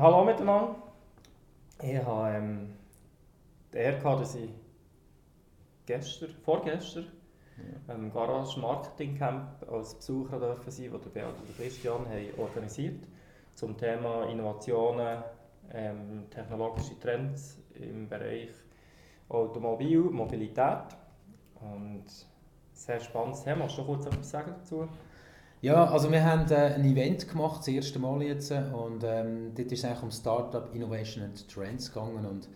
hallo miteinander. Ich habe ähm, die Ehre gehabt, dass ich gestern, vorgestern ja. im Garage Marketing Camp als Besucher dürfen sein, das der Beat und Christian haben organisiert zum Thema Innovationen, ähm, technologische Trends im Bereich Automobil, Mobilität und sehr spannendes Thema. Hast du kurz etwas sagen dazu? Ja, also wir haben äh, ein Event gemacht, das erste Mal jetzt und ähm, dort ist es eigentlich um Startup, Innovation and Trends gegangen und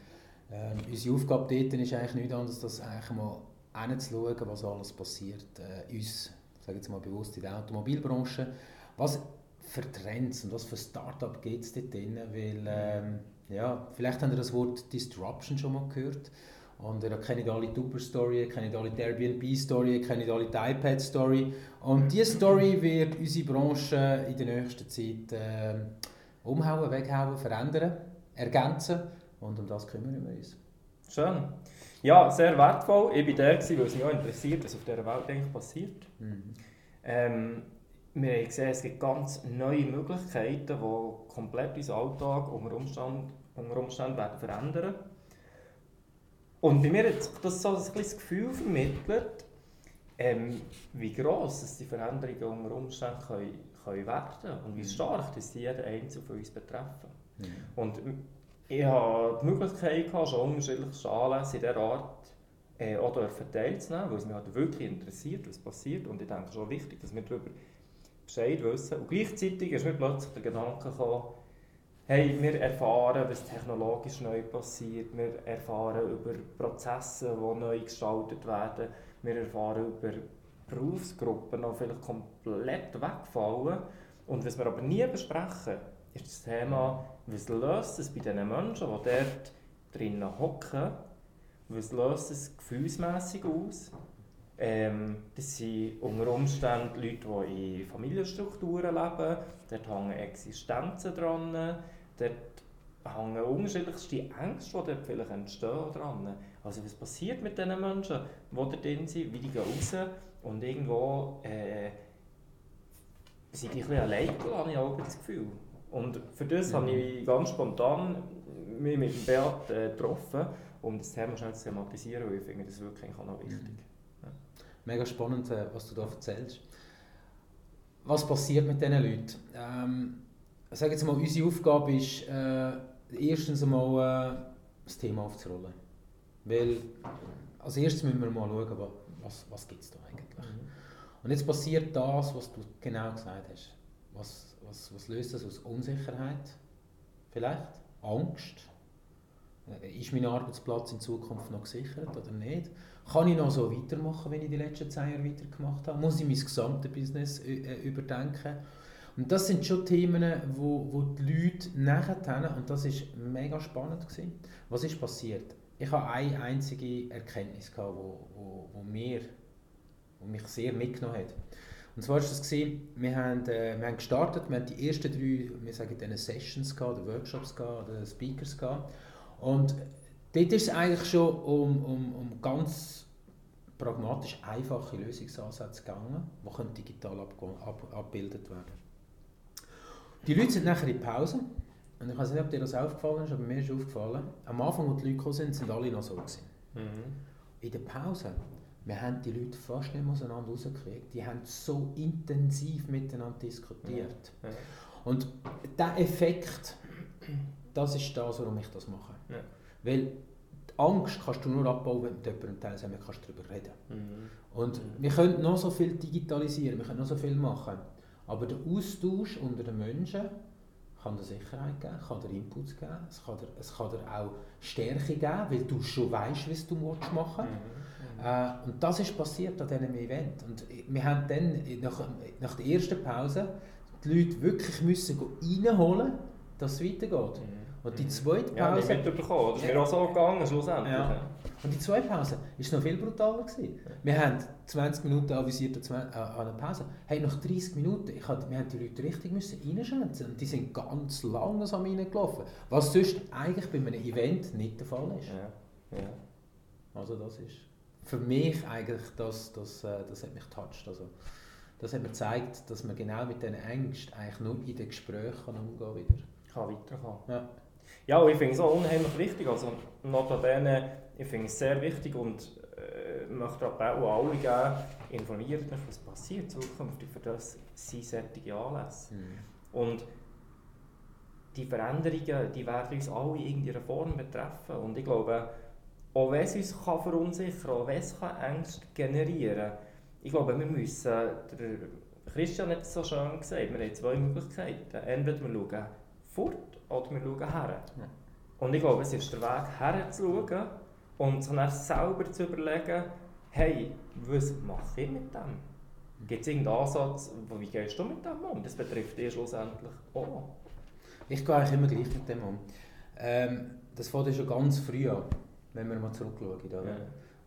ähm, unsere Aufgabe dort ist eigentlich nichts anderes, als eigentlich mal hinzuschauen, was alles passiert, äh, uns, sage jetzt mal bewusst, in der Automobilbranche, was für Trends und was für Startup geht es dort drin, weil ähm, ja, vielleicht habt ihr das Wort Disruption schon mal gehört und ihr kennt alle die Uber-Story, kennt alle die Airbnb-Story, kennt alle die iPad-Story. Und diese Story wird unsere Branche in der nächsten Zeit äh, umhauen, weghauen, verändern, ergänzen. Und um das kümmern wir uns. Schön. Ja, sehr wertvoll. Ich war der, weil es mich auch interessiert, was auf dieser Welt eigentlich passiert. Mhm. Ähm, wir haben gesehen, es gibt ganz neue Möglichkeiten, die komplett unseren Alltag unter Umständen, unter Umständen werden verändern werden. Und bei mir hat das so ein das Gefühl vermittelt, ähm, wie gross die Veränderungen unter Umständen können, können werden und wie mhm. stark dass die jeden Einzelnen von uns betreffen. Mhm. Und ich hatte die Möglichkeit, gehabt, schon unterschiedliche Anlässe in dieser Art äh, auch teilzunehmen, weil es mich halt wirklich interessiert, was passiert. Und ich denke, es ist auch wichtig, dass wir darüber Bescheid wissen. Und gleichzeitig ist mir plötzlich der Gedanke gekommen, hey, wir erfahren, was technologisch neu passiert, wir erfahren über Prozesse, die neu gestaltet werden, wir erfahren über Berufsgruppen, die vielleicht komplett wegfallen. Und was wir aber nie besprechen, ist das Thema, was löst es bei den Menschen, die dort drinnen hocken, was löst es gefühlsmässig aus? Ähm, das sind unter Umständen Leute, die in Familienstrukturen leben, dort hängen Existenzen dran, dort hängen unterschiedlichste Ängste, die dort vielleicht entstehen dran. Also was passiert mit diesen Menschen, die drin sind, wie die gehen raus und irgendwo äh, sind die ein bisschen allein gelassen, habe ich das Gefühl. Und für das mhm. habe ich ganz spontan mich mit dem Beat äh, getroffen, um das Thema schnell zu thematisieren, weil ich finde das wirklich auch noch wichtig. Mhm. Ja. Mega spannend, äh, was du da erzählst. Was passiert mit diesen Leuten? Ähm, sage jetzt mal, unsere Aufgabe ist, äh, erstens einmal äh, das Thema aufzurollen. Weil als erstes müssen wir mal schauen, was, was gibt es da eigentlich. Mhm. Und jetzt passiert das, was du genau gesagt hast. Was, was, was löst das aus Unsicherheit? Vielleicht? Angst? Äh, ist mein Arbeitsplatz in Zukunft noch gesichert oder nicht? Kann ich noch so weitermachen, wie ich die letzten zehn Jahre weitergemacht habe? Muss ich mein gesamtes Business äh, überdenken? Und das sind schon Themen, wo, wo die Leute nachher, und das ist mega spannend gewesen. Was ist passiert? Ich habe eine einzige Erkenntnis gehabt, wo, wo, wo, mir, wo mich sehr mitgenommen hat. Und zwar war das, gewesen, wir, haben, äh, wir haben gestartet, wir haben die ersten drei, wir sagen Sessions gehabt, oder Workshops gehabt, oder Speakers gehabt. Und dort ist es eigentlich schon um, um, um ganz pragmatisch einfache Lösungsansätze gegangen, die digital ab, ab, abgebildet werden die Leute sind nachher in Pause. Und ich weiß nicht, ob dir das aufgefallen ist, aber mir ist aufgefallen, am Anfang, als die Leute gekommen sind, sind alle noch so gewesen. Mhm. In der Pause, wir haben die Leute fast nicht mehr auseinander rausgekriegt. Die haben so intensiv miteinander diskutiert. Ja. Ja. Und der Effekt, das ist das, warum ich das mache. Ja. Weil die Angst kannst du nur abbauen, wenn du jemandem teilnehmen kannst darüber reden. Mhm. Und mhm. wir können noch so viel digitalisieren, wir können noch so viel machen. Aber der Austausch unter den Menschen kann dir Sicherheit geben, kann dir Inputs geben, es kann dir, es kann dir auch Stärke geben, weil du schon weißt, was du machen willst. Mhm. Äh, und das ist passiert an diesem Event. Und wir haben dann nach, nach der ersten Pause die Leute wirklich müssen reinholen, dass es weitergeht. Mhm. Und die zweite Pause... Ja, mitbekommen. Das ist mir auch so gegangen, schlussendlich. Ja. Und die zweite Pause war noch viel brutaler. Gewesen. Wir haben 20 Minuten avisiert an einer Pause. Hey, nach 30 Minuten, ich hatte, wir haben die Leute richtig müssen reinschätzen und die sind ganz langsam so reingelaufen. Was sonst eigentlich bei einem Event nicht der Fall ist. Ja. Ja. Also das ist für mich eigentlich, das, das, äh, das hat mich touched. Also, das hat mir gezeigt, dass man genau mit diesen Ängsten eigentlich nur in den Gesprächen umgehen kann. kann weiterkommen Ja. Ja, ich finde es auch unheimlich wichtig. Also, notabene, ich finde es sehr wichtig und äh, möchte an alle geben, informiert mich, was passiert zukünftig. Für das sind solche Anlässe. Und die Veränderungen, die werden uns alle in irgendeiner Form betreffen. Und ich glaube, auch wenn es uns kann verunsichern kann, auch wenn es kann Ängste generieren kann, ich glaube, wir müssen, der Christian hat es so schön gesagt, wir haben zwei Möglichkeiten. Entweder wir schauen fort oder wir schauen her. Ja. Und ich glaube, es ist der Weg herzuschauen und sich dann selber zu überlegen, hey, was mache ich mit dem? Gibt es irgendeinen Ansatz, wie gehst du mit dem um? Das betrifft dich schlussendlich auch. Ich gehe eigentlich immer gleich mit dem um. Ähm, das fängt ja schon ganz früh an, wenn wir mal zurückschauen. Oder?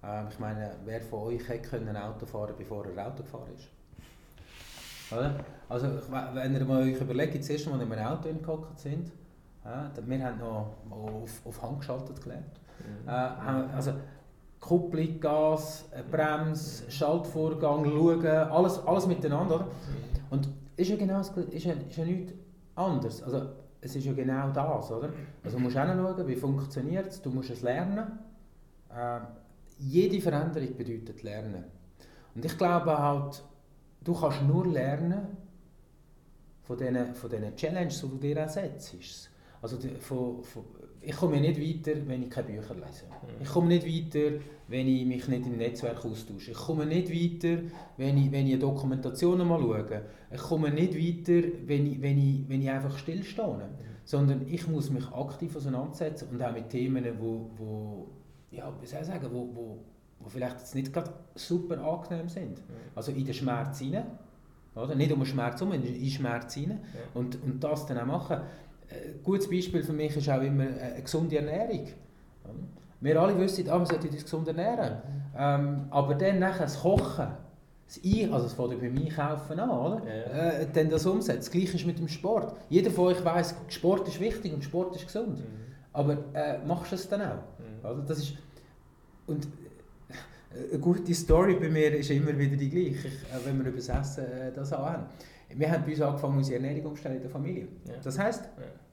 Ähm, ich meine, wer von euch hätte können Auto fahren bevor er Auto gefahren ist? Oder? Also, wenn ihr mal euch überlegt, das erste Mal, als wir in einem Auto hingehockt sind, ja, wir haben noch auf, auf Hand geschaltet gelernt. Mhm. Äh, also Kupplung, Gas, äh, Bremse, Schaltvorgang, Schauen, alles, alles miteinander. Oder? Und ist ja genau ist ja, ist ja nichts anderes. Also, es ist ja genau das, oder? Also du musst hinschauen, wie funktioniert es, du musst es lernen. Äh, jede Veränderung bedeutet Lernen. Und ich glaube halt, du kannst nur lernen von diesen, von diesen Challenges, die du dir auch setzt. Also von, von, ich komme nicht weiter, wenn ich keine Bücher lese. Ich komme nicht weiter, wenn ich mich nicht im Netzwerk austausche. Ich komme nicht weiter, wenn ich, wenn ich Dokumentationen mal schaue. Ich komme nicht weiter, wenn ich, wenn ich, wenn ich einfach stillstehe. Sondern ich muss mich aktiv auseinandersetzen und auch mit Themen, wo, wo ja, wie soll ich sagen, wo, wo, wo vielleicht jetzt nicht gerade super angenehm sind. Also in den Schmerz hinein. Oder? Nicht um den Schmerz herum, in den Schmerz hinein. Und, und das dann auch machen. Ein gutes Beispiel für mich ist auch immer eine gesunde Ernährung. Wir alle wissen, ah, man sollte uns gesund ernähren. Ähm, aber dann nachher das Kochen, das Ein, also es fängt ja beim Einkaufen an, oder? Ja. Äh, dann das umsetzen. Das Gleiche ist mit dem Sport. Jeder von euch weiss, Sport ist wichtig und Sport ist gesund. Mhm. Aber äh, machst du es dann auch? Mhm. Also das ist, und äh, eine gute Story bei mir ist immer wieder die gleiche, ich, äh, wenn wir über das Essen äh, das auch haben. Wir haben bei uns angefangen, unsere Ernährung umzustellen in der Familie. Ja. Das heisst,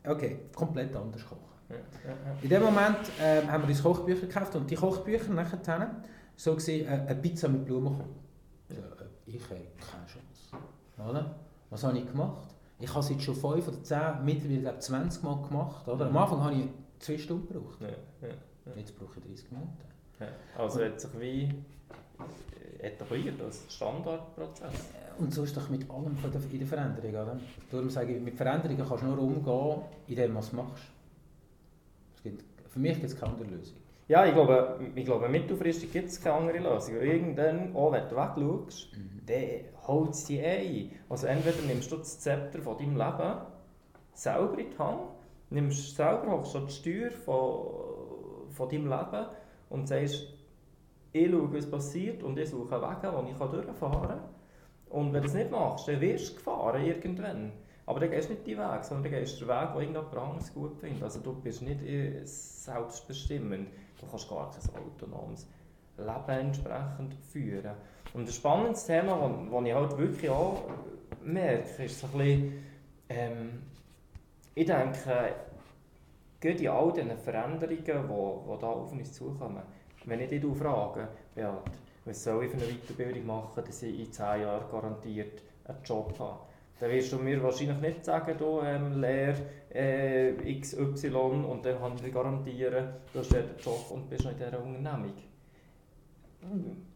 okay, komplett anders kochen. In dem Moment äh, haben wir uns Kochbücher gekauft und die Kochbücher nachher so gesehen äh, eine Pizza mit Blumenkohl. So, äh, ich habe keine Chance. Oder? Was habe ich gemacht? Ich habe es jetzt schon 5 oder 10, mittlerweile glaube ich, 20 Mal gemacht. Oder? Am Mhm. Anfang habe ich 2 Stunden gebraucht. Jetzt brauche ich 30 Minuten. Also hat sich wie etabliert als Standardprozess. Und so ist doch mit allem in der Veränderung. Oder? Darum sage ich, mit Veränderungen kannst du nur umgehen, indem du es machst. Es gibt, für mich gibt es keine andere Lösung. Ja, ich glaube, ich glaube mittelfristig gibt es keine andere Lösung. Irgendwann, auch wenn du wegschaust, dann holt es dich ein. Also entweder nimmst du das Zepter von deinem Leben selber in die Hand, nimmst selber hochst du die Steuer von, von deinem Leben und sagst, ich schaue, was passiert und ich suche Wege, wo ich durchfahren kann. Und wenn du das nicht machst, dann wirst du gefahren irgendwann. Aber dann gehst du nicht den Weg, sondern dann gehst du den Weg, den irgendjemand anderes gut findet. Also du bist nicht äh, selbstbestimmend. Du kannst gar kein autonomes Leben entsprechend führen. Und ein spannendes Thema, das ich halt wirklich auch merke, ist so ein bisschen, ähm, ich denke, gerade in all diesen Veränderungen, die, die da auf uns zukommen, wenn ich dich frage, Beat, was soll ich für eine Weiterbildung machen, dass ich in 10 Jahren garantiert einen Job habe, dann wirst du mir wahrscheinlich nicht sagen, du ähm, lehr äh, XY und dann kann ich dir garantieren, du hast einen Job und bist noch in dieser Unternehmung.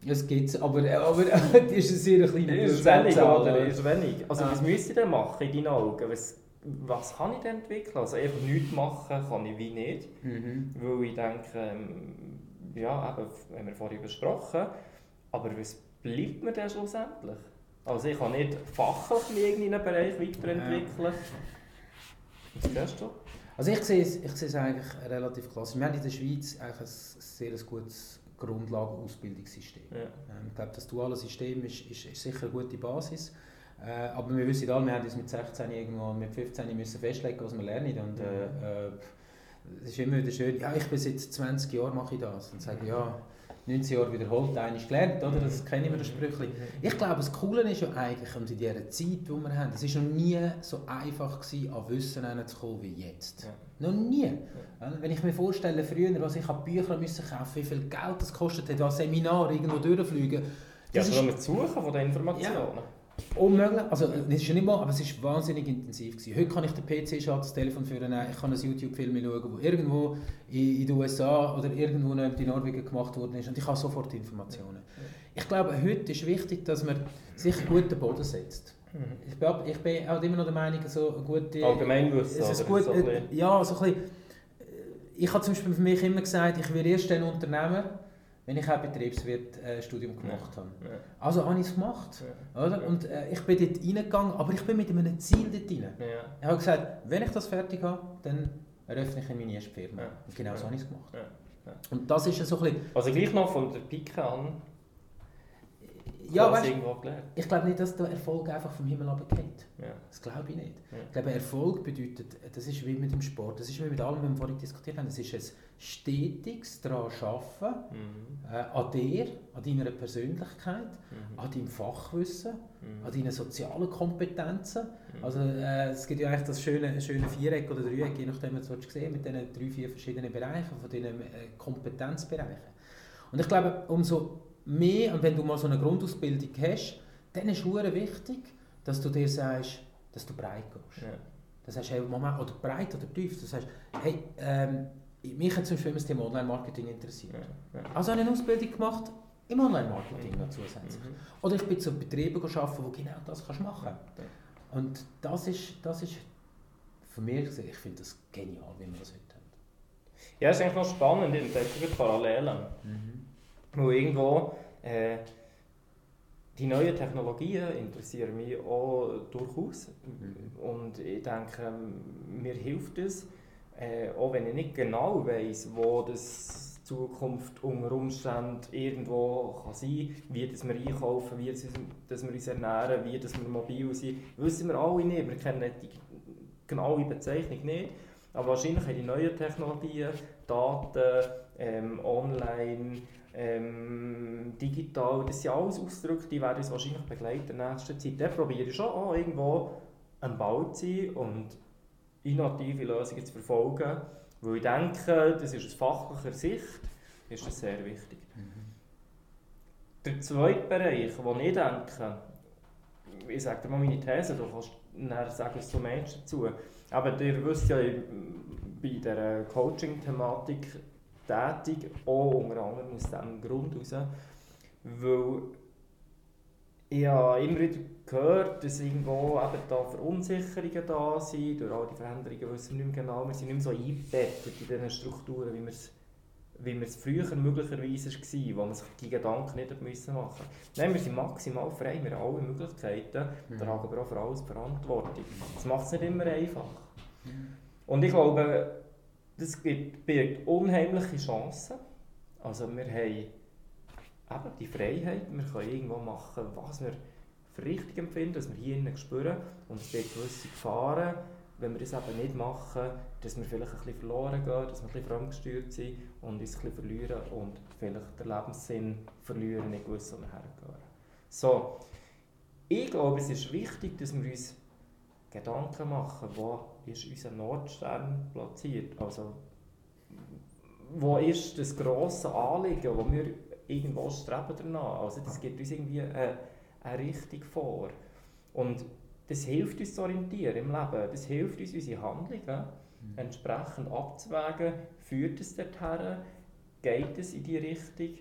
Es gibt aber, aber das ist ein sehr kleiner Ist wenig, oder? Ist wenig. Also was müsste ich denn machen in deinen Augen? Was, was kann ich denn entwickeln? Also einfach nichts machen kann ich wie nicht. Mhm. Weil ich denke, ähm, ja, eben, haben wir vorhin besprochen, aber was bleibt mir denn schlussendlich? Also ich kann nicht fachlich mich irgendwie in einem Bereich weiterentwickeln. Was siehst du? Also ich sehe, es, ich sehe es eigentlich relativ klassisch. Wir haben in der Schweiz eigentlich ein sehr gutes Grundlagenausbildungssystem. Ja. Ähm, ich glaube, das duale System ist, ist, ist sicher eine gute Basis. Äh, aber wir wissen alle, wir haben uns mit 16 irgendwo, mit 15 müssen festlegen, was wir lernen. Und äh, äh, es ist immer wieder schön, ja, ich bin seit 20 Jahren mache ich das. Und sage, ja, 19 Jahre wiederholt, eines gelernt, oder? Das kennen wir das Sprüchli. Ich glaube, das Coole ist ja eigentlich, in dieser Zeit, die wir haben, es war noch nie so einfach gewesen, an Wissen zu kommen wie jetzt. Ja. Noch nie. Ja. Wenn ich mir vorstelle, früher, was ich an Bücher müssen kaufen wie viel Geld das kostet hat, an Seminar irgendwo durchfliegen. Das ja, also mit Suchen von den Informationen. Ja. Unmöglich, also es ist ja nicht mal, aber es ist wahnsinnig intensiv gewesen. Heute kann ich den PC schalten, das Telefon führen, ich kann ein YouTube-Film schauen, wo irgendwo in, in den USA oder irgendwo in Norwegen gemacht worden ist und ich habe sofort Informationen. Ich glaube, heute ist wichtig, dass man sich guten Boden setzt. Mhm. Ich bin, ich bin auch immer noch der Meinung, so gute... Allgemeinwissen, es ist gut, so Ja, so ein bisschen... Ich habe zum Beispiel für mich immer gesagt, ich will erst ein Unternehmen, wenn ich auch Betriebswirt-Studium äh, gemacht ja. habe. Ja. Also habe ich es gemacht. Oder? Und äh, ich bin dort reingegangen, aber ich bin mit einem Ziel dort rein. Ich habe gesagt, wenn ich das fertig habe, dann eröffne ich meine erste Firma. Und genau so habe ich es gemacht. Und das ist so ein bisschen... Also gleich noch von der Pike an ja, weißt, ich glaube nicht, dass der Erfolg einfach vom Himmel runtergeht. Ja. Das glaube ich nicht. Ja. Ich glaube, Erfolg bedeutet, das ist wie mit dem Sport, das ist wie mit allem, was wir vorhin diskutiert haben, das ist ein stetiges daran arbeiten, mhm. äh, an dir, an deiner Persönlichkeit, mhm. an deinem Fachwissen, mhm. an deinen sozialen Kompetenzen. Mhm. Also äh, es gibt ja eigentlich das schöne, schöne Viereck oder Dreieck, je nachdem, was du gesehen mit diesen drei, vier verschiedenen Bereichen, von diesen äh, Kompetenzbereichen. Und ich glaube, umso mehr, und wenn du mal so eine Grundausbildung hast, dann ist es wichtig, dass du dir sagst, dass du breit gehst. Ja. Das heißt, hey, Moment, oder breit oder tief. Das heißt, hey, ähm, mich hat zum Beispiel das Thema Online-Marketing interessiert. Ja. Ja. Also habe ich eine Ausbildung gemacht im Online-Marketing noch zusätzlich. Mhm. Oder ich bin zu Betrieben arbeiten, wo genau das kannst machen kannst. Und das ist, das ist für mich, ich finde das genial, wie wir das heute haben. Ja, es ist eigentlich noch spannend, in der Parallelen. Mhm. Weil irgendwo äh, die neuen Technologien interessieren mich auch durchaus. Mhm. Und ich denke, mir hilft es, äh, auch wenn ich nicht genau weiß, wo das Zukunft unter Umständen irgendwo kann sein kann, wie das wir einkaufen, wie das, dass wir uns ernähren, wie das wir mobil sind, wissen wir alle nicht. Wir kennen die genaue Bezeichnung nicht. Aber wahrscheinlich haben die neuen Technologien, Daten, ähm, online, ähm, digital, das sind alles Ausdrücke, die werden uns wahrscheinlich begleiten in der nächsten Zeit. Da probiere ich schon auch irgendwo am Bau zu sein und innovative Lösungen zu verfolgen, weil ich denke, das ist aus fachlicher Sicht ist das sehr wichtig. Mhm. Der zweite Bereich, wo ich denke, ich sage dir mal meine These, du kannst nachher sagen, was du meinst dazu, aber ihr wisst ja bei dieser Coaching-Thematik, tätig, auch unter anderem aus diesem Grund heraus, weil ich habe immer wieder gehört, dass irgendwo eben da Verunsicherungen da sind, durch all die Veränderungen wissen wir nicht mehr genau, wir sind nicht mehr so eingebettet in diesen Strukturen, wie wir es wie es früher möglicherweise war, wo man sich die Gedanken nicht machen musste. Nein, wir sind maximal frei, wir haben alle Möglichkeiten, mhm. tragen aber auch für alles Verantwortung. Das macht es nicht immer einfach. Mhm. Und ich glaube, das birgt unheimliche Chancen. Also wir haben eben die Freiheit, wir können irgendwo machen, was wir für richtig empfinden, dass wir hier innen spüren und es gibt gewisse Gefahren, wenn wir das eben nicht machen, dass wir vielleicht ein bisschen verloren gehen, dass wir ein bisschen fremdgesteuert sind und uns ein bisschen verlieren und vielleicht den Lebenssinn verlieren, nicht wissen, wo wir hergehen. So, ich glaube, es ist wichtig, dass wir uns Gedanken machen, wo ist unser Nordstern platziert. Also, wo ist das grosse Anliegen, wo wir irgendwo streben danach. Also das gibt uns irgendwie eine, eine Richtung vor. Und das hilft uns zu orientieren im Leben. Das hilft uns, unsere Handlungen mhm. entsprechend abzuwägen. Führt es dorthin? Geht es in die Richtung?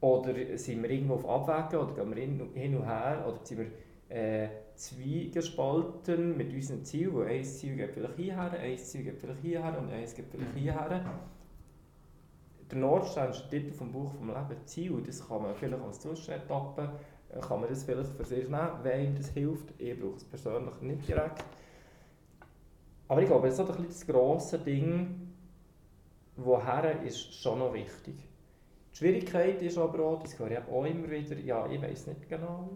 Oder sind wir irgendwo auf Abwägen oder gehen wir hin und her? Oder sind wir äh, zweigespalten mit unseren Zielen, wo ein Ziel geht vielleicht hierher, ein Ziel geht vielleicht hierher und eins geht vielleicht hierher. Der Nordstern ist der Titel vom Buch vom Leben Ziel, das kann man vielleicht als Zwischenetappe, äh, kann man das vielleicht für sich nehmen, wenn das hilft. Ich brauche es persönlich nicht direkt. Aber ich glaube, so ein das grosse Ding, woher ist schon noch wichtig. Die Schwierigkeit ist aber auch, das höre ich auch immer wieder, ja, ich weiß nicht genau,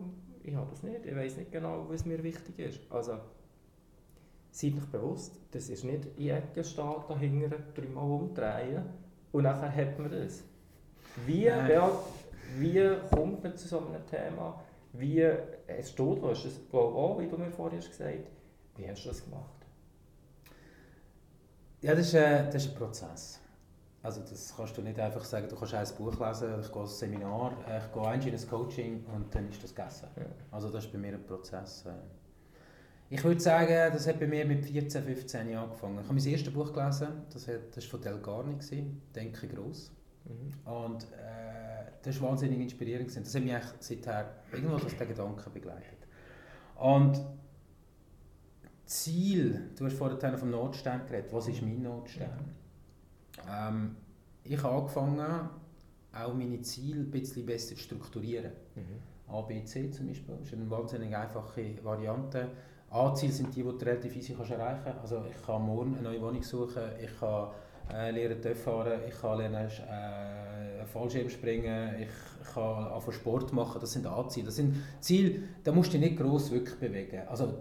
ich habe das nicht, ich weiß nicht genau, was mir wichtig ist. Also, seid euch bewusst, das ist nicht in Ecke stehen, dahinter dreimal umdrehen und nachher hat man das. Wie, äh. wie kommt man zu so einem Thema? Wie hast du, du hast das glaube auch, wie du mir vorhin gesagt hast, wie hast du das gemacht? Ja, das ist, ein, das ist ein Prozess. Also das kannst du nicht einfach sagen, du kannst ein Buch lesen, ich gehe ein Seminar, ich gehe ein in ein Coaching und dann ist das gegessen. Also das ist bei mir ein Prozess. Ich würde sagen, das hat bei mir mit 14, 15 Jahren angefangen. Ich habe mein erstes Buch gelesen, das war von Del Garni, «Denke groß». Mhm. Und äh, das war wahnsinnig inspirierend. Das hat mich eigentlich seither irgendwo das der Gedanke begleitet. Und Ziel, du hast vorhin vom Notstern geredet, was ist mein Notstern? Ähm, ich habe angefangen, auch meine Ziele ein bisschen besser zu strukturieren. Mhm. A, B, C zum Beispiel, das ist eine wahnsinnig einfache Variante. A-Ziele sind die, die du relativ easy kannst erreichen kannst. Also ich kann morgen eine neue Wohnung suchen, ich kann äh, lernen TÜV fahren, ich kann lernen äh, Fallschirm springen, ich kann anfangen Sport machen, das sind A-Ziele. Das sind Ziele, da musst du dich nicht gross wirklich bewegen. Also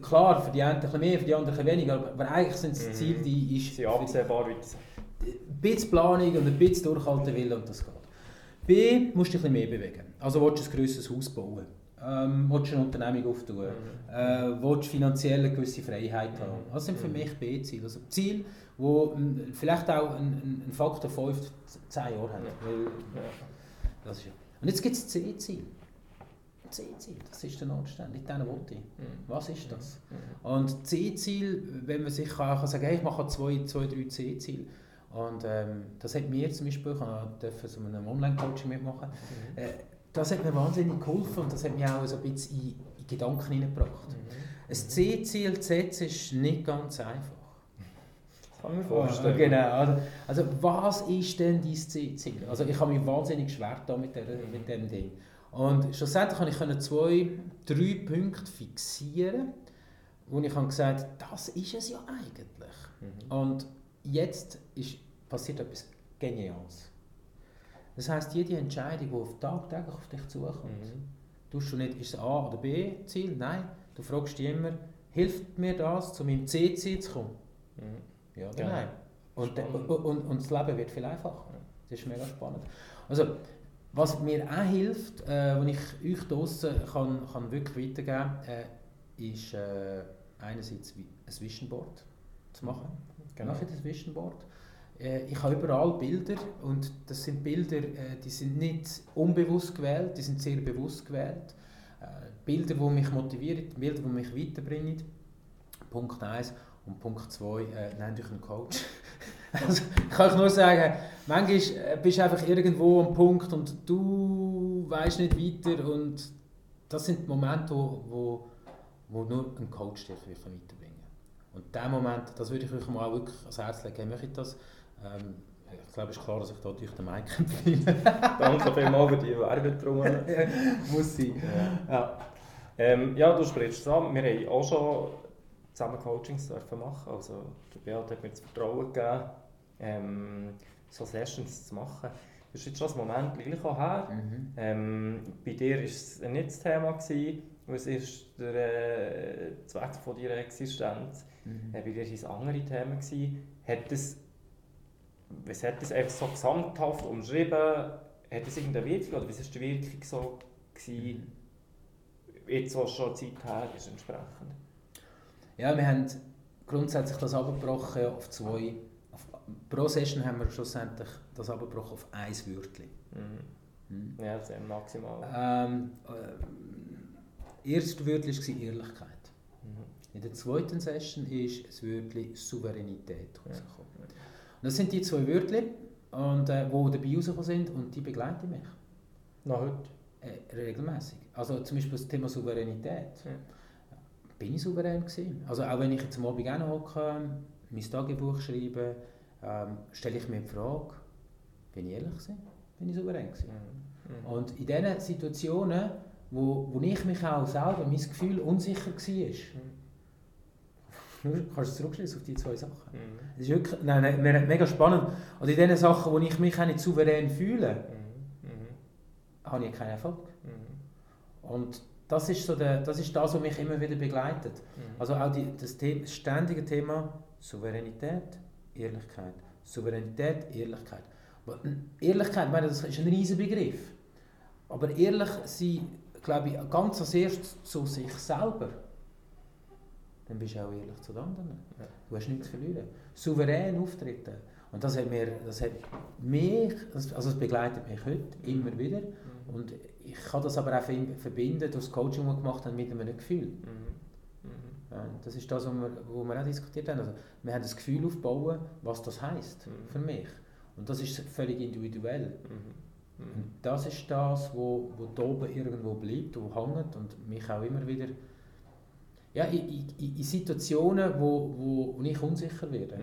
klar, für die einen ein bisschen mehr, für die anderen ein bisschen weniger, aber eigentlich sind es mhm. Ziele, die ist... Sie absehbar, wie Ein bisschen Planung und ein bisschen durchhalten will und das geht. B, musst du dich ein bisschen mehr bewegen. Also willst du ein grösseres Haus bauen ähm, willst du eine Unternehmung auftun, mhm. äh, willst finanziell eine gewisse Freiheit mhm. haben. Das sind für mhm. mich B-Ziele. Also Ziele, die vielleicht auch einen, einen Faktor 5, 10 Jahre haben. Weil, das ist ja. Und jetzt gibt es C-Ziele. C-Ziel, das ist der Notstand, nicht diesen wollte ich. Mhm. Was ist das? Mhm. Und C-Ziel, wenn man sich kann, kann sagen, hey, ich mache zwei, zwei drei C-Ziele. Und ähm, das hat mir zum Beispiel, ich durfte so einem Online-Coaching mitmachen, mhm. äh, das hat mir wahnsinnig geholfen und das hat mich auch so ein bisschen in, in Gedanken hineingebracht. Mhm. Ein C-Ziel zu setzen ist nicht ganz einfach. Das kann ich mir vorstellen. Genau. Also, also was ist denn dein C-Ziel? Also ich habe mich wahnsinnig schwer da mit, der, mit dem Ding. Und schlussendlich konnte ich zwei, drei Punkte fixieren, wo ich gesagt habe, das ist es ja eigentlich. Mhm. Und jetzt ist passiert etwas Geniales. Das heisst, jede Entscheidung, die auf tagtäglich auf dich zukommt, mhm. tust du nicht, ist es A oder B Ziel? Nein, du fragst dich immer, hilft mir das, zu meinem C-Ziel zu kommen? Mhm. Ja oder ja. nein? Und, und, und, und, das Leben wird viel einfacher. Das ist mega spannend. Also, was mir auch hilft, äh, wenn ich euch draußen kann, kann wirklich weitergeben kann, äh, ist äh, einerseits ein Vision Board zu machen. Genau. Mache ich das Vision Board. Äh, ich habe überall Bilder und das sind Bilder, äh, die sind nicht unbewusst gewählt, die sind sehr bewusst gewählt. Äh, Bilder, die mich motivieren, Bilder, die mich weiterbringen. Punkt 1 und Punkt 2, äh, nennt euch einen Coach. also, ich kann euch nur sagen, manchmal bist du einfach irgendwo am Punkt und du weißt nicht weiter und das sind die Momente, wo, wo, nur ein Coach dich weiterbringen kann. Und diesen Moment, das würde ich euch mal wirklich ans Herz legen, ich das ähm, ich glaube, es ist klar, dass ich da durch den Mike empfehle. Danke vielmals für die Werbung. Muss sein. Ja. Ja. Ähm, ja, du sprichst es an. Wir haben auch schon zusammen Coachings dürfen machen. Also, der Beat hat mir das Vertrauen gegeben, ähm, so Sessions zu machen. Das ist jetzt schon ein Moment gleich auch her. Mhm. Ähm, bei dir war es nicht das Thema, gewesen, was ist der äh, Zweck von deiner Existenz. Mhm. Äh, bei dir war es ein anderes Thema. Gewesen. Hat das was hat das einfach so gesamthaft umschrieben? Hat das irgendeine Wirkung oder was war die Wirkung so gewesen, jetzt was schon Zeit her ist entsprechend? Ja, wir haben grundsätzlich das abgebrochen auf zwei. Auf, pro Session haben wir schlussendlich das abgebrochen auf ein Wörtchen. Mhm. Mhm. Ja, das ist maximal. Ähm, äh, erste Wörtchen war Ehrlichkeit. Mhm. In der zweiten Session ist das Wörtchen Souveränität rausgekommen. Das sind die zwei Wörter, und, äh, die dabei rausgekommen sind und die begleiten mich. Noch heute? Äh, regelmäßig. Also zum Beispiel das Thema Souveränität. Ja. Bin ich souverän gewesen? Also auch wenn ich jetzt am Abend hocke, mein Tagebuch schreibe, ähm, stelle ich mir die Frage, bin ich ehrlich gewesen? Bin ich souverän gewesen? Mhm. Mhm. Und in diesen Situationen, wo, wo ich mich auch selber, mein Gefühl unsicher war, mhm nur kannst du zurückschließen auf die zwei Sachen. Mhm. Das ist wirklich, nein, nein, mega spannend. Und in den Sachen, wo ich mich nicht souverän fühle, mhm. Mhm. habe ich keinen Erfolg. Mhm. Und das ist, so der, das ist das, was mich immer wieder begleitet. Mhm. Also auch die, das, The ständige Thema Souveränität, Ehrlichkeit. Souveränität, Ehrlichkeit. Ehrlichkeit, meine, das ist ein riesiger Begriff. Aber ehrlich sein, glaube ich, ganz als erstes zu sich selber. Dann bist du auch ehrlich zu den anderen. Ja. Du hast nichts zu verlieren. Souverän auftreten. Und das hat, mir, das hat mich, also das begleitet mich heute immer wieder. Mhm. Und ich kann das aber auch verbinden durch das Coaching, das wir gemacht haben, mit einem Gefühl. Mhm. Ja, das ist das, was wir, auch diskutiert haben. Also, wir haben das Gefühl aufbauen, was das heisst mhm. für mich. Und das ist völlig individuell. Mhm. Mhm. Und das ist das, wo, wo da oben irgendwo bleibt, wo hängt und mich auch immer wieder ja, in, in, in Situationen, wo, wo, wo ich unsicher werde. Mhm.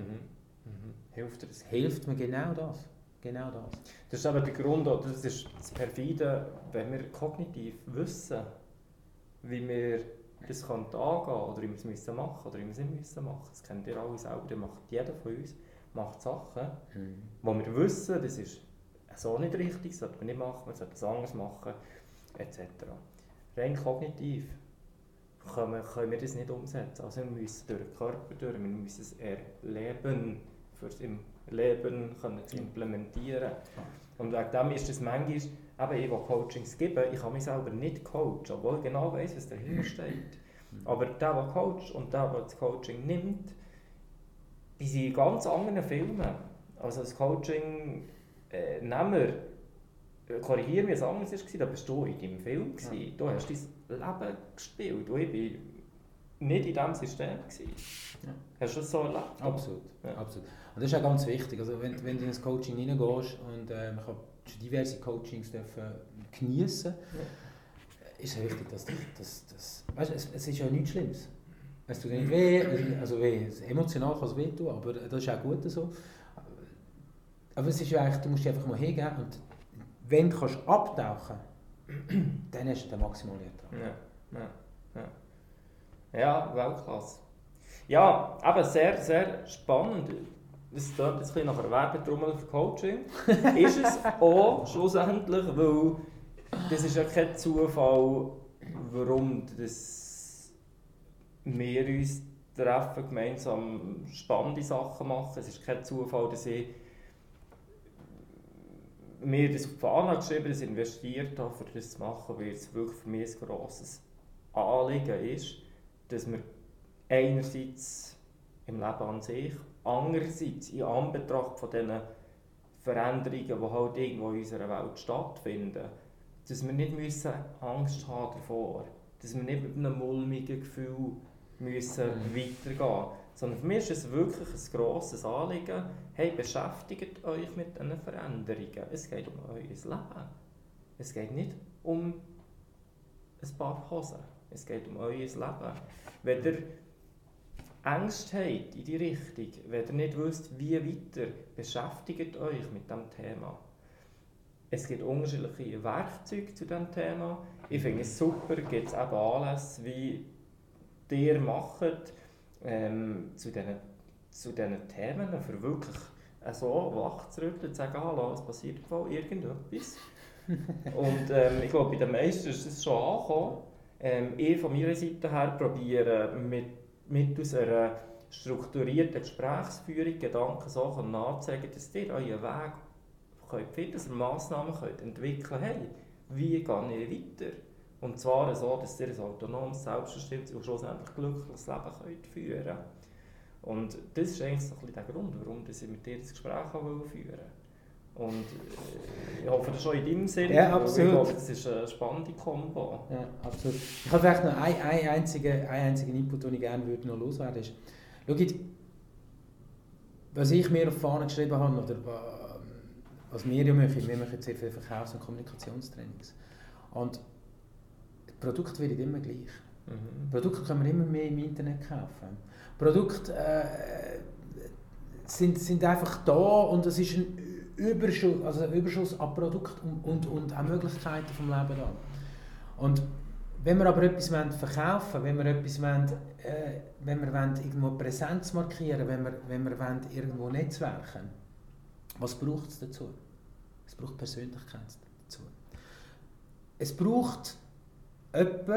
mhm. Hilft das? Hilft mir genau das. Genau das. Das ist aber der Grund, das ist das Perfide, wenn wir kognitiv wissen, wie wir das könnte angehen oder wie wir es müssen machen oder wie wir es nicht müssen machen. Das kennt ihr alle selber, das macht jeder von uns macht Sachen, mhm. wo wir wissen, das ist so nicht richtig, das sollte man nicht machen, man sollte es anders machen, etc. Rein kognitiv können wir, können wir das nicht umsetzen. Also wir müssen durch den Körper durch, wir müssen es erleben, für es im Leben können zu implementieren. Und wegen dem ist es manchmal, eben ich, die Coachings geben, ich kann mich selber nicht coachen, obwohl ich genau weiß, was dahinter steht. Aber der, der coacht und der, der das Coaching nimmt, die sind in ganz anderen Filmen. Also das Coaching äh, nehmen wir, korrigieren wir, es anders war, da bist du in deinem Film. Gewesen. Ja. Du hast dein Leben gespielt und ich bin nicht in diesem System. Ja. Hast du das so erlebt? Absolut. Ja. Absolut. Und das ist auch ganz wichtig. Also wenn, wenn du in ein Coaching hineingehst und äh, man kann diverse Coachings genießen ja. ist es wichtig, dass, dass weißt, es, es ist ja nichts Schlimmes. Es tut nicht weh, also weh, emotional kann es weh tun, aber das ist auch gut so. Aber es ist ja eigentlich, du musst dich einfach mal hingehen und wenn du kannst abtauchen dann hast du den maximalen Ertrag. Ja, ja, ja. ja Weltklasse. Ja, aber sehr, sehr spannend. Es klingt jetzt ein nach einer Werbetrommel für Coaching. ist es auch schlussendlich, weil das ist ja kein Zufall, warum das wir uns treffen, gemeinsam spannende Sachen machen. Es ist kein Zufall, dass ich mir das auf die Fahne geschrieben das investiert habe, um das zu machen, weil es wirklich für mich ein grosses Anliegen ist, dass wir einerseits im Leben an sich, andererseits in Anbetracht von diesen Veränderungen, die halt irgendwo in unserer Welt stattfinden, dass wir nicht müssen Angst haben davor, dass wir nicht mit einem mulmigen Gefühl müssen mhm. weitergehen Sondern für mich ist es wirklich ein grosses Anliegen, hey, beschäftigt euch mit diesen Veränderungen. Es geht um euer Leben. Es geht nicht um ein paar Hosen. Es geht um euer Leben. Wenn ihr Ängste habt in die Richtung, wenn ihr nicht wisst, wie weiter, beschäftigt euch mit diesem Thema. Es gibt unterschiedliche Werkzeuge zu diesem Thema. Ich finde es super, gibt es eben Anlässe wie ihr macht ähm, zu diesen zu diesen Themen, für wirklich so wach zu rütteln und zu sagen, hallo, es passiert voll irgendetwas. und ähm, ich glaube, bei den meisten ist es schon angekommen. Ähm, ich von meiner Seite her probiere mit, mittels einer strukturierten Gesprächsführung Gedanken so nachzuzeigen, dass ihr euren Weg könnt finden, dass ihr Massnahmen könnt entwickeln könnt. Hey, wie gehe ich weiter? Und zwar so, dass ihr ein autonomes, selbstbestimmtes und schlussendlich glückliches Leben könnt führen könnt. Und das ist eigentlich so ein bisschen der Grund, warum ich mit dir das Gespräch führen will. Und äh, ich hoffe, das ist auch in deinem Sinn. Ja, absolut. Ich glaube, das ist eine spannende Kombo. Ja, absolut. Ich habe vielleicht noch einen, einen, einzigen, einen einzigen Input, den ich gerne würde noch loswerden würde. Schaut, was ich mir auf die Fahne geschrieben habe, oder was wir ja machen, wir machen sehr viele Verkaufs- und Kommunikationstrainings. Und Produkte werden immer gleich. Mhm. Produkte können wir immer mehr im Internet kaufen. Produkte äh, sind, sind einfach da und es ist ein Überschuss, also ein Überschuss an Produkten und, und, und auch Möglichkeiten vom Leben da. Und wenn wir aber etwas verkaufen wenn wir etwas wollen, äh, wenn wir wollen, irgendwo Präsenz markieren wenn wir, wenn wir wollen, irgendwo netzwerken was braucht es dazu? Es braucht Persönlichkeit dazu. Es braucht jemand,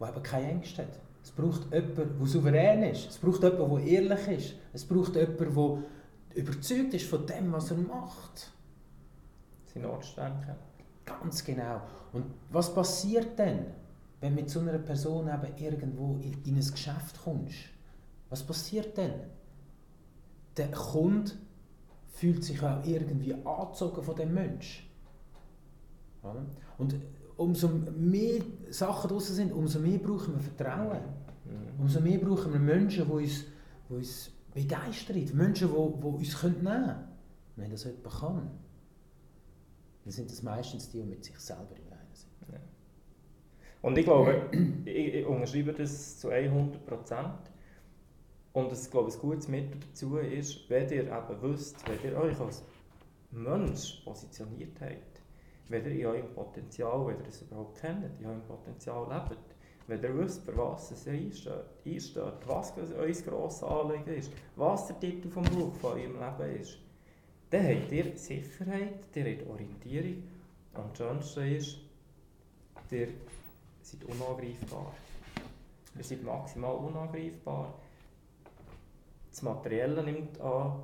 der eben keine Ängste hat. Es braucht jemanden, der souverän ist. Es braucht jemanden, der ehrlich ist. Es braucht jemanden, der überzeugt ist von dem, was er macht. Sein Ortsdenken. Ganz genau. Und was passiert dann, wenn mit so einer Person eben irgendwo in, in ein Geschäft kommst? Was passiert dann? Der Kunde fühlt sich auch irgendwie angezogen von dem Mensch. Und umso mehr Sachen draußen sind, umso mehr brauchen wir Vertrauen. Mhm. Umso mehr brauchen wir Menschen, die uns, die uns begeistern, Menschen, die, die uns nehmen können. Wenn das jemand kann, dann sind das meistens die, die mit sich selber im Reinen sind. Ja. Und ich glaube, ich, ich unterschreibe das zu 100 Prozent. Und es, glaube ein gutes Mittel dazu ist, wenn ihr eben wisst, wenn ihr euch als Mensch positioniert habt, wenn ihr in Potenzial, wenn ihr es überhaupt kennt, in eurem Potenzial lebt, wenn ihr wisst, für was ihr einsteht, was euer grosses Anliegen ist, was der Titel vom Buch von eurem Leben ist, dann habt ihr Sicherheit, ihr habt Orientierung. Und das Schönste ist, ihr seid unangreifbar. Ihr seid maximal unangreifbar. Das Materielle nimmt an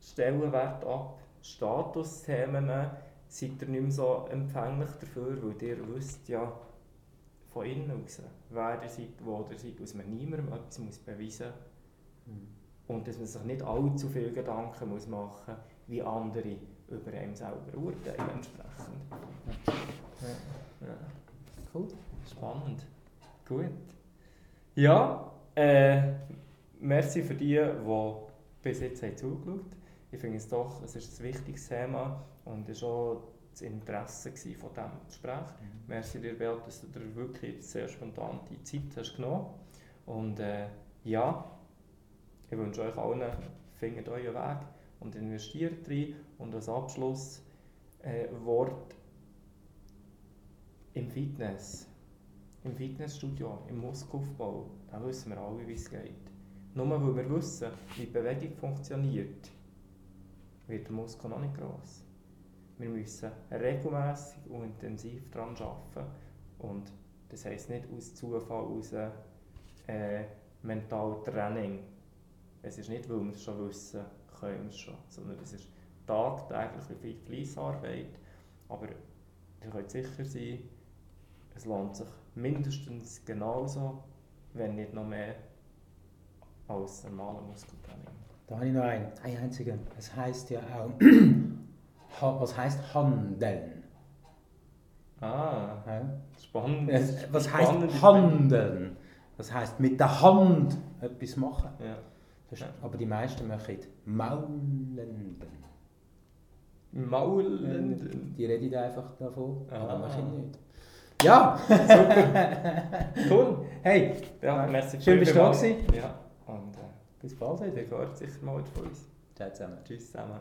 Stellenwert ab, Statusthemen seid ihr nicht mehr so empfänglich dafür, weil ihr wisst ja von innen aus, wer ihr seid, wo ihr seid, dass man niemandem etwas muss beweisen muss. Mhm. Und dass man sich nicht allzu viel Gedanken muss machen muss, wie andere über einen selber urteilen entsprechend. Ja. Ja. Cool. Spannend. Gut. Ja, äh, merci für die, die bis jetzt haben zugeschaut haben. Ich finde es doch, es ist ein wichtiges Thema und es war auch das Interesse von diesem Gespräch. Mhm. Merci dir, Beat, dass du dir wirklich sehr spontan die Zeit hast genommen Und äh, ja, ich wünsche euch allen, findet euren Weg und investiert rein. Und als Abschluss äh, Wort im Fitness, im Fitnessstudio, im Muskelaufbau, da wissen wir alle, wie es geht. Nur weil wir wissen, wie die Bewegung funktioniert, wird der Muskel noch nicht gross. Wir müssen regelmäßig und intensiv daran arbeiten. Und das heisst nicht aus Zufall, aus äh, Mentaltraining. Es ist nicht, weil wir es schon wissen, können wir es schon, sondern es ist tagtägliche viel Fleissarbeit. Aber ihr könnt sicher sein, es lohnt sich mindestens genauso, wenn nicht noch mehr als normaler Muskeltraining. Da habe ich noch einen, einen einzigen. Es heißt ja auch, was heißt handeln? Ah, ja. spannend. Es, was heißt handeln? Das heißt mit der Hand etwas machen. Ja. Ist. Aber die meisten machen maulenden. Maulenden? Die reden einfach davon, ah. aber machen nicht. Ja! Super! cool! Hey! Ja, merci Schön, bist du da Ja. Bis bald. Ihr hört sicher mal von uns. Ciao zusammen. Tschüss zusammen.